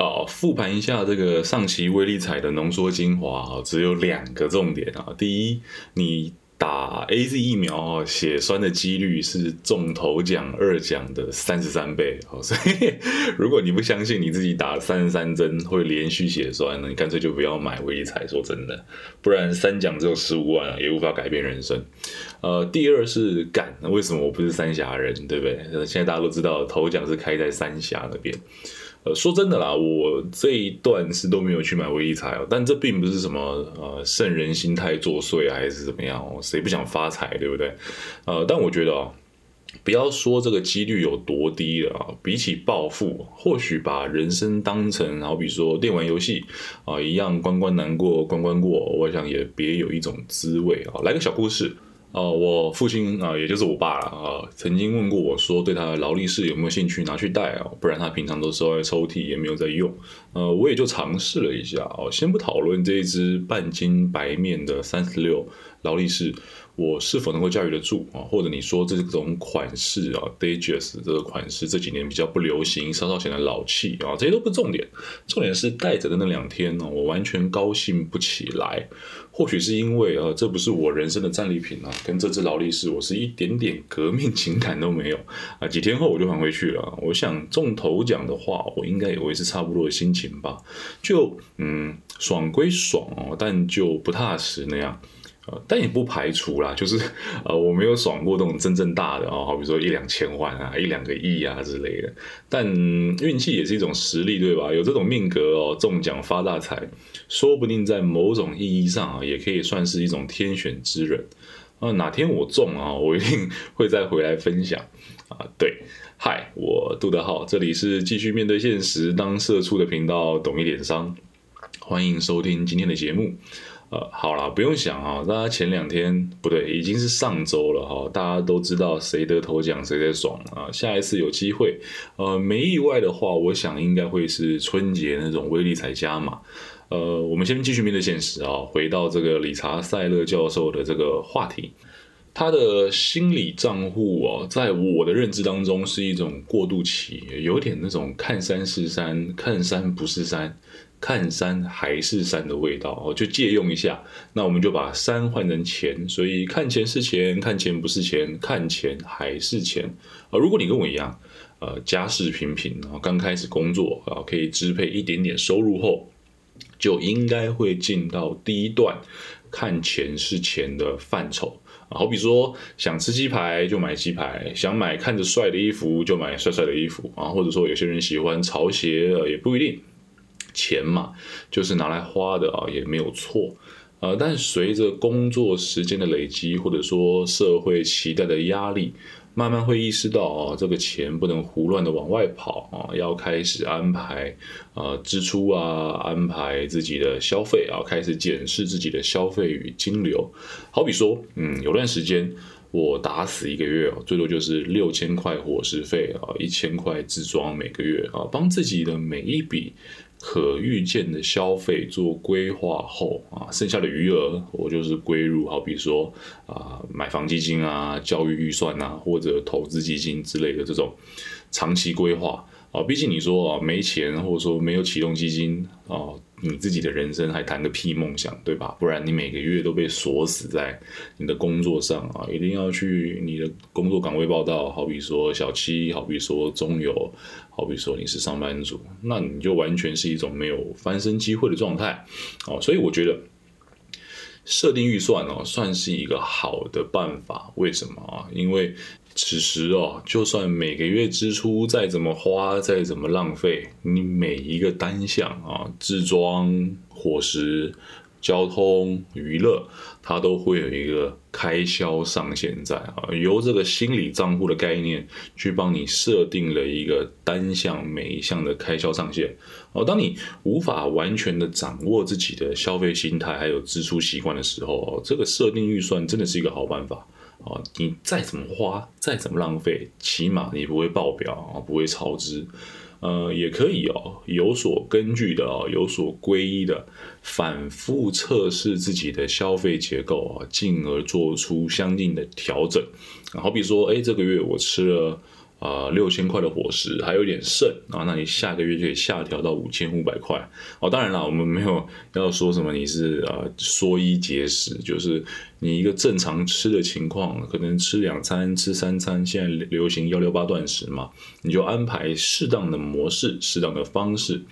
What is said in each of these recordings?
啊，复盘一下这个上期威力彩的浓缩精华啊，只有两个重点啊。第一，你打 A Z 疫苗啊，血栓的几率是中头奖二奖的三十三倍哦。所以，如果你不相信你自己打三十三针会连续血栓，呢你干脆就不要买威力彩。说真的，不然三奖只有十五万啊，也无法改变人生。呃，第二是敢，为什么我不是三峡人，对不对？现在大家都知道头奖是开在三峡那边。呃，说真的啦，我这一段是都没有去买威力彩哦，但这并不是什么呃圣人心态作祟还是怎么样哦，谁不想发财，对不对？呃，但我觉得哦，不要说这个几率有多低了啊，比起暴富，或许把人生当成好比说电玩游戏啊一样，关关难过关关过，我想也别有一种滋味啊。来个小故事。哦，我父亲啊，也就是我爸啊，曾经问过我说，对他的劳力士有没有兴趣拿去戴啊？不然他平常都收在抽屉，也没有在用。呃，我也就尝试了一下哦，先不讨论这一只半斤白面的三十六劳力士。我是否能够驾驭得住啊？或者你说这种款式啊 d a g e s 这个款式这几年比较不流行，稍稍显得老气啊，这些都不重点。重点是戴着的那两天呢，我完全高兴不起来。或许是因为啊，这不是我人生的战利品啊，跟这只劳力士，我是一点点革命情感都没有啊。几天后我就还回去了。我想中头奖的话，我应该也会是差不多的心情吧。就嗯，爽归爽哦，但就不踏实那样。但也不排除啦，就是呃，我没有爽过那种真正大的哦，好比说一两千万啊，一两个亿啊之类的。但运气也是一种实力，对吧？有这种命格哦，中奖发大财，说不定在某种意义上啊，也可以算是一种天选之人啊。哪天我中啊，我一定会再回来分享啊。对，嗨，我杜德浩，这里是继续面对现实当社畜的频道，懂一点商，欢迎收听今天的节目。呃，好啦，不用想啊，大家前两天不对，已经是上周了哈，大家都知道谁得头奖谁在爽啊。下一次有机会，呃，没意外的话，我想应该会是春节那种威力彩加码。呃，我们先继续面对现实啊，回到这个理查塞勒教授的这个话题，他的心理账户哦，在我的认知当中是一种过渡期，有点那种看山是山，看山不是山。看山还是山的味道哦，就借用一下。那我们就把山换成钱，所以看钱是钱，看钱不是钱，看钱还是钱啊。如果你跟我一样，呃，家世平平啊，刚开始工作啊，可以支配一点点收入后，就应该会进到第一段看钱是钱的范畴。好比说，想吃鸡排就买鸡排，想买看着帅的衣服就买帅帅的衣服啊，或者说有些人喜欢潮鞋，也不一定。钱嘛，就是拿来花的啊，也没有错，呃，但随着工作时间的累积，或者说社会期待的压力，慢慢会意识到啊，这个钱不能胡乱的往外跑啊，要开始安排啊支出啊，安排自己的消费啊，开始检视自己的消费与金流。好比说，嗯，有段时间我打死一个月哦，最多就是六千块伙食费啊，一千块自装每个月啊，帮自己的每一笔。可预见的消费做规划后啊，剩下的余额我就是归入，好比说啊买房基金啊、教育预算啊或者投资基金之类的这种长期规划啊。毕竟你说啊没钱或者说没有启动基金啊。你自己的人生还谈个屁梦想，对吧？不然你每个月都被锁死在你的工作上啊！一定要去你的工作岗位报道，好比说小七，好比说中游，好比说你是上班族，那你就完全是一种没有翻身机会的状态哦。所以我觉得设定预算哦，算是一个好的办法。为什么啊？因为此时哦，就算每个月支出再怎么花，再怎么浪费，你每一个单项啊，自装、伙食、交通、娱乐，它都会有一个开销上限在啊。由这个心理账户的概念去帮你设定了一个单项每一项的开销上限哦。当你无法完全的掌握自己的消费心态还有支出习惯的时候，这个设定预算真的是一个好办法。啊，你再怎么花，再怎么浪费，起码你不会爆表啊，不会超支。呃，也可以哦，有所根据的哦，有所归依的，反复测试自己的消费结构啊，进而做出相应的调整。好比说，哎，这个月我吃了呃六千块的伙食还有点剩啊，那你下个月就可以下调到五千五百块哦。当然了，我们没有要说什么你是呃缩衣节食，就是你一个正常吃的情况，可能吃两餐、吃三餐，现在流行幺六八断食嘛，你就安排适当的模式、适当的方式，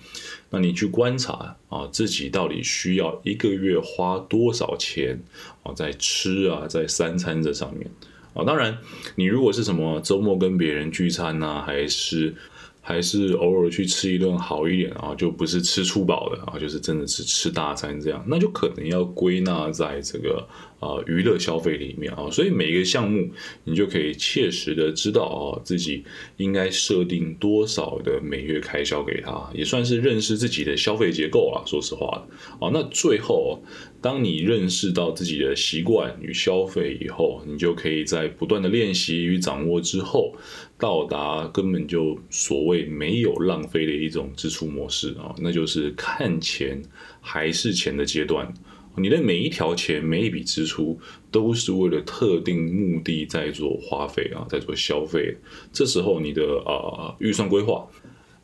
那你去观察啊自己到底需要一个月花多少钱啊在吃啊在三餐这上面。啊，当然，你如果是什么周末跟别人聚餐呐，还是还是偶尔去吃一顿好一点啊，就不是吃粗饱的啊，就是真的是吃大餐这样，那就可能要归纳在这个啊娱乐消费里面啊。所以每一个项目，你就可以切实的知道啊自己应该设定多少的每月开销给他，也算是认识自己的消费结构了。说实话啊，那最后。当你认识到自己的习惯与消费以后，你就可以在不断的练习与掌握之后，到达根本就所谓没有浪费的一种支出模式啊，那就是看钱还是钱的阶段。你的每一条钱、每一笔支出，都是为了特定目的在做花费啊，在做消费。这时候你的啊预算规划。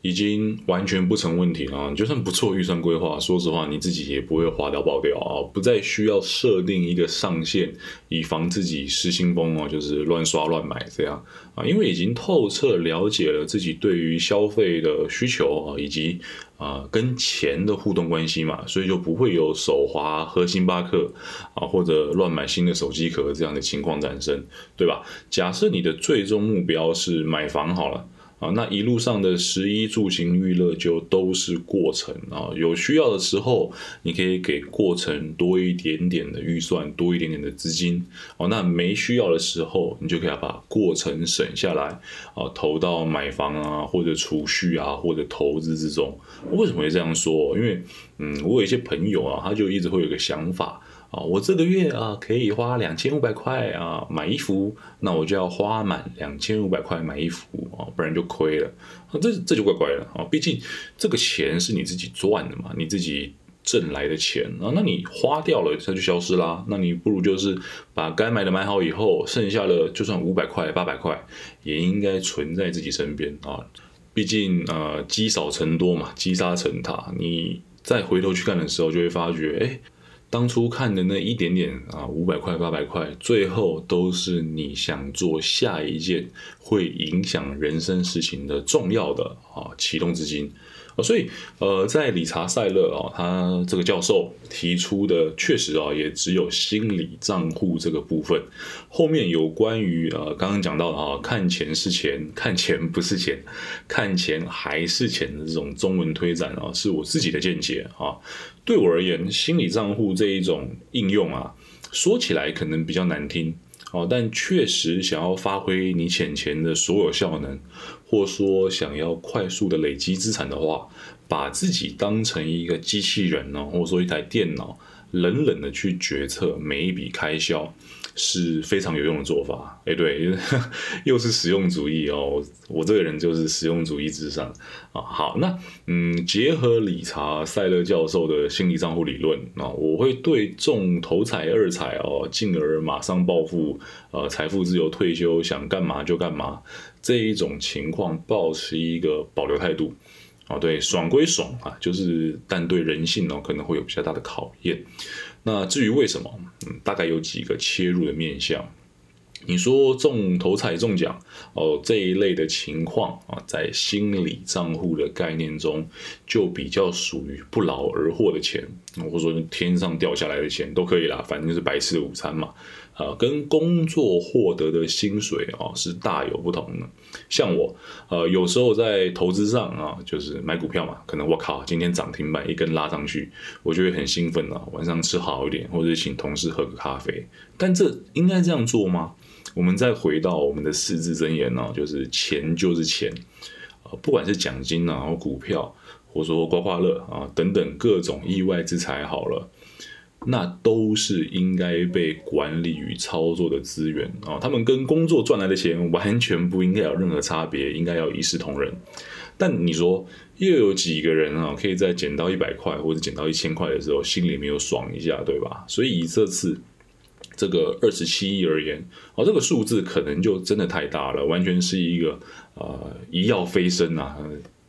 已经完全不成问题了。就算不错预算规划，说实话，你自己也不会花掉爆掉啊！不再需要设定一个上限，以防自己失心疯哦，就是乱刷乱买这样啊。因为已经透彻了解了自己对于消费的需求啊，以及啊跟钱的互动关系嘛，所以就不会有手滑喝星巴克啊，或者乱买新的手机壳这样的情况产生，对吧？假设你的最终目标是买房好了。啊，那一路上的食衣住行娱乐就都是过程啊，有需要的时候，你可以给过程多一点点的预算，多一点点的资金哦。那没需要的时候，你就可以把过程省下来啊，投到买房啊，或者储蓄啊，或者投资之中。为什么会这样说？因为，嗯，我有一些朋友啊，他就一直会有个想法。啊，我这个月啊可以花两千五百块啊买衣服，那我就要花满两千五百块买衣服啊，不然就亏了。这这就怪怪了啊，毕竟这个钱是你自己赚的嘛，你自己挣来的钱啊，那你花掉了它就消失啦。那你不如就是把该买的买好以后，剩下的就算五百块、八百块，也应该存在自己身边啊。毕竟呃积少成多嘛，积沙成塔，你再回头去看的时候，就会发觉哎。当初看的那一点点啊，五百块、八百块，最后都是你想做下一件会影响人生事情的重要的啊启动资金。啊，所以呃，在理查塞勒啊，他这个教授提出的确实啊，也只有心理账户这个部分。后面有关于呃，刚刚讲到的啊，看钱是钱，看钱不是钱，看钱还是钱的这种中文推展啊，是我自己的见解啊。对我而言，心理账户这一种应用啊，说起来可能比较难听。哦，但确实想要发挥你钱钱的所有效能，或说想要快速的累积资产的话，把自己当成一个机器人呢，或者说一台电脑，冷冷的去决策每一笔开销。是非常有用的做法，哎，对，又是实用主义哦。我这个人就是实用主义至上啊。好，那嗯，结合理查塞勒教授的心理账户理论啊，我会对中头彩二彩哦，进而马上暴富，呃，财富自由退休，想干嘛就干嘛这一种情况，保持一个保留态度啊。对，爽归爽啊，就是但对人性呢，可能会有比较大的考验。那至于为什么，嗯，大概有几个切入的面向。你说中头彩中奖哦这一类的情况啊，在心理账户的概念中，就比较属于不劳而获的钱，或者说天上掉下来的钱都可以啦，反正就是白吃的午餐嘛。啊，跟工作获得的薪水啊是大有不同的。像我，呃，有时候在投资上啊，就是买股票嘛，可能我靠，今天涨停板一根拉上去，我就会很兴奋啊，晚上吃好一点，或者请同事喝个咖啡。但这应该这样做吗？我们再回到我们的四字真言呢，就是钱就是钱，呃，不管是奖金啊，或股票，或者说刮刮乐啊等等各种意外之财，好了。那都是应该被管理与操作的资源啊，他们跟工作赚来的钱完全不应该有任何差别，应该要一视同仁。但你说又有几个人啊，可以在捡到一百块或者捡到一千块的时候，心里没有爽一下，对吧？所以以这次这个二十七亿而言，哦，这个数字可能就真的太大了，完全是一个呃一跃飞升啊，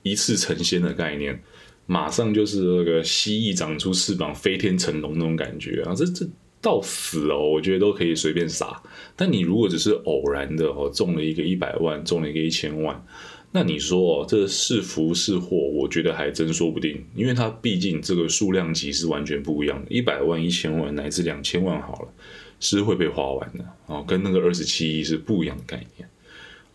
一次成仙的概念，马上就是那个蜥蜴长出翅膀飞天成龙那种感觉啊，这这。到死哦，我觉得都可以随便撒。但你如果只是偶然的哦，中了一个一百万，中了一个一千万，那你说哦，这是福是祸？我觉得还真说不定，因为它毕竟这个数量级是完全不一样的。一百万、一千万乃至两千万好了，是会被花完的哦，跟那个二十七亿是不一样的概念。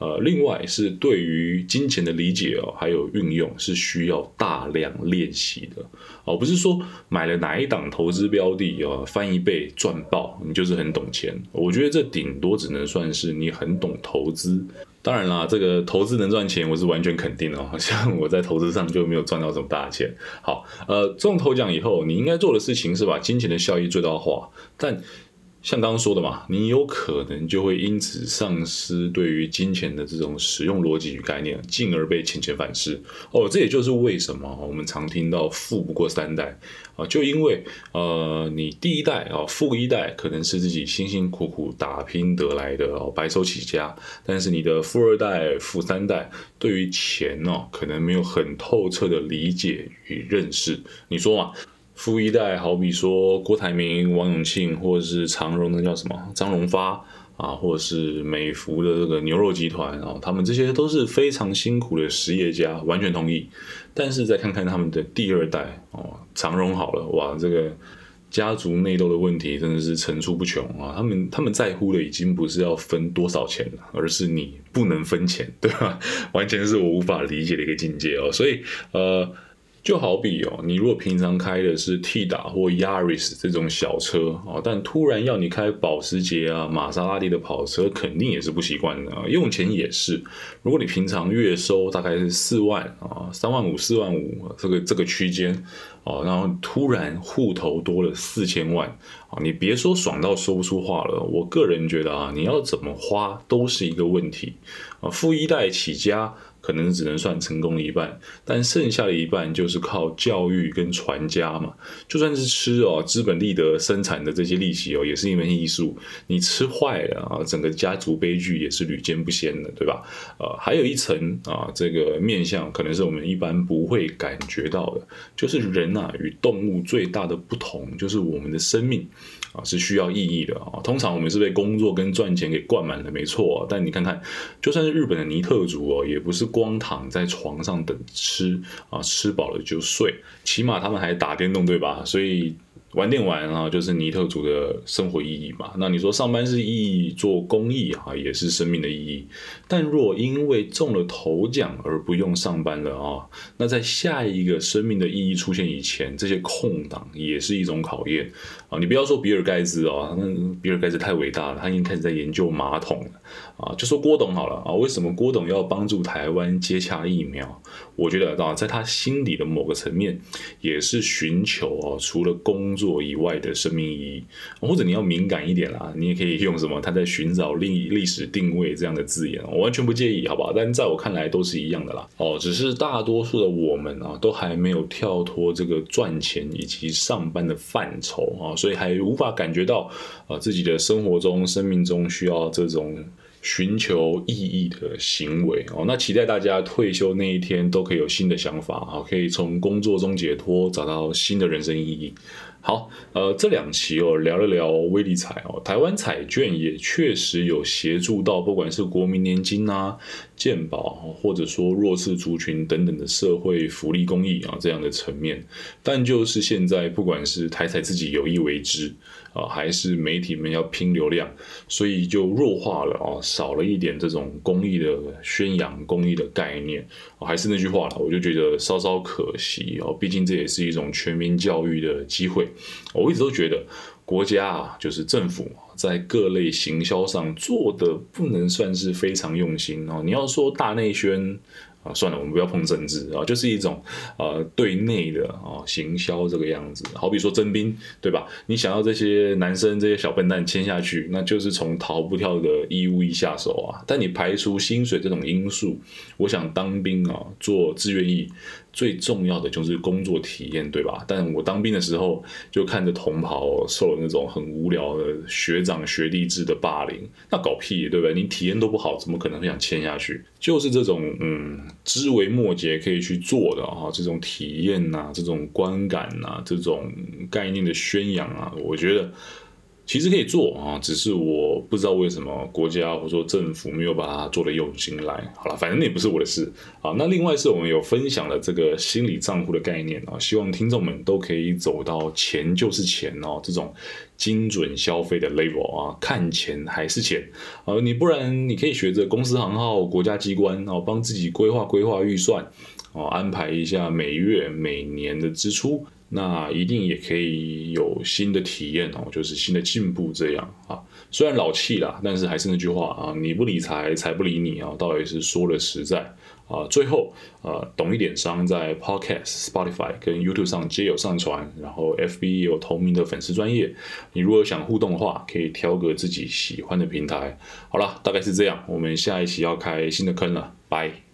呃，另外是对于金钱的理解哦，还有运用是需要大量练习的哦，不是说买了哪一档投资标的哦，翻一倍赚爆，你就是很懂钱。我觉得这顶多只能算是你很懂投资。当然啦，这个投资能赚钱，我是完全肯定的。像我在投资上就没有赚到什么大钱。好，呃，中头奖以后，你应该做的事情是把金钱的效益最大化，但。像刚刚说的嘛，你有可能就会因此丧失对于金钱的这种使用逻辑与概念，进而被钱钱反噬。哦，这也就是为什么我们常听到富不过三代啊，就因为呃，你第一代啊，富一代可能是自己辛辛苦苦打拼得来的哦，白手起家，但是你的富二代、富三代对于钱哦，可能没有很透彻的理解与认识。你说嘛？富一代，好比说郭台铭、王永庆，或者是长荣的叫什么张荣发啊，或者是美孚的这个牛肉集团啊，他们这些都是非常辛苦的实业家，完全同意。但是再看看他们的第二代哦，长荣好了，哇，这个家族内斗的问题真的是层出不穷啊。他们他们在乎的已经不是要分多少钱了，而是你不能分钱，对吧？完全是我无法理解的一个境界哦。所以呃。就好比哦，你如果平常开的是 T 打或 Yaris 这种小车哦，但突然要你开保时捷啊、玛莎拉蒂的跑车，肯定也是不习惯的啊。用钱也是，如果你平常月收大概是四万啊、三万五、四万五这个这个区间哦，然后突然户头多了四千万啊，你别说爽到说不出话了。我个人觉得啊，你要怎么花都是一个问题啊。富一代起家。可能只能算成功一半，但剩下的一半就是靠教育跟传家嘛。就算是吃哦，资本利得生产的这些利息哦，也是一门艺术。你吃坏了啊，整个家族悲剧也是屡见不鲜的，对吧？呃，还有一层啊，这个面相可能是我们一般不会感觉到的，就是人啊与动物最大的不同，就是我们的生命。啊，是需要意义的啊。通常我们是被工作跟赚钱给灌满了，没错。但你看看，就算是日本的尼特族哦，也不是光躺在床上等吃啊，吃饱了就睡，起码他们还打电动，对吧？所以。玩电玩啊，就是尼特族的生活意义嘛。那你说上班是意义，做公益啊，也是生命的意义。但若因为中了头奖而不用上班了啊，那在下一个生命的意义出现以前，这些空档也是一种考验啊。你不要说比尔盖茨啊，那比尔盖茨太伟大了，他已经开始在研究马桶了啊。就说郭董好了啊，为什么郭董要帮助台湾接洽疫苗？我觉得啊，在他心里的某个层面，也是寻求啊，除了工作以外的生命意义，或者你要敏感一点啦，你也可以用什么他在寻找历历史定位这样的字眼，我完全不介意，好不好？但在我看来都是一样的啦。哦，只是大多数的我们啊，都还没有跳脱这个赚钱以及上班的范畴啊，所以还无法感觉到呃自己的生活中、生命中需要这种。寻求意义的行为哦，那期待大家退休那一天都可以有新的想法啊，可以从工作中解脱，找到新的人生意义。好，呃，这两期哦，聊了聊微利彩哦，台湾彩券也确实有协助到，不管是国民年金啊、健保，或者说弱势族群等等的社会福利公益啊这样的层面，但就是现在，不管是台彩自己有意为之啊，还是媒体们要拼流量，所以就弱化了啊，少了一点这种公益的宣扬、公益的概念。还是那句话了，我就觉得稍稍可惜哦，毕竟这也是一种全民教育的机会。我一直都觉得国家啊，就是政府在各类行销上做的不能算是非常用心哦。你要说大内宣。啊，算了，我们不要碰政治啊，就是一种呃对内的啊行销这个样子。好比说征兵，对吧？你想要这些男生这些小笨蛋签下去，那就是从逃不掉的义务役下手啊。但你排除薪水这种因素，我想当兵啊，做志愿役，最重要的就是工作体验，对吧？但我当兵的时候就看着同袍受了那种很无聊的学长学弟制的霸凌，那搞屁，对不对？你体验都不好，怎么可能会想签下去？就是这种嗯，枝微末节可以去做的啊，这种体验呐，这种观感呐，这种概念的宣扬啊，我觉得。其实可以做啊，只是我不知道为什么国家或者说政府没有把它做的用心来。好了，反正那也不是我的事啊。那另外是我们有分享了这个心理账户的概念啊，希望听众们都可以走到钱就是钱哦这种精准消费的 level 啊，看钱还是钱啊。你不然你可以学着公司行号、国家机关哦，帮自己规划规划预算哦，安排一下每月每年的支出。那一定也可以有新的体验哦，就是新的进步这样啊。虽然老气啦，但是还是那句话啊，你不理财，财不理你啊，倒也是说了实在啊。最后呃，懂一点商在 Podcast、Spotify 跟 YouTube 上皆有上传，然后 FB 也有同名的粉丝专业。你如果想互动的话，可以挑个自己喜欢的平台。好了，大概是这样，我们下一期要开新的坑了，拜。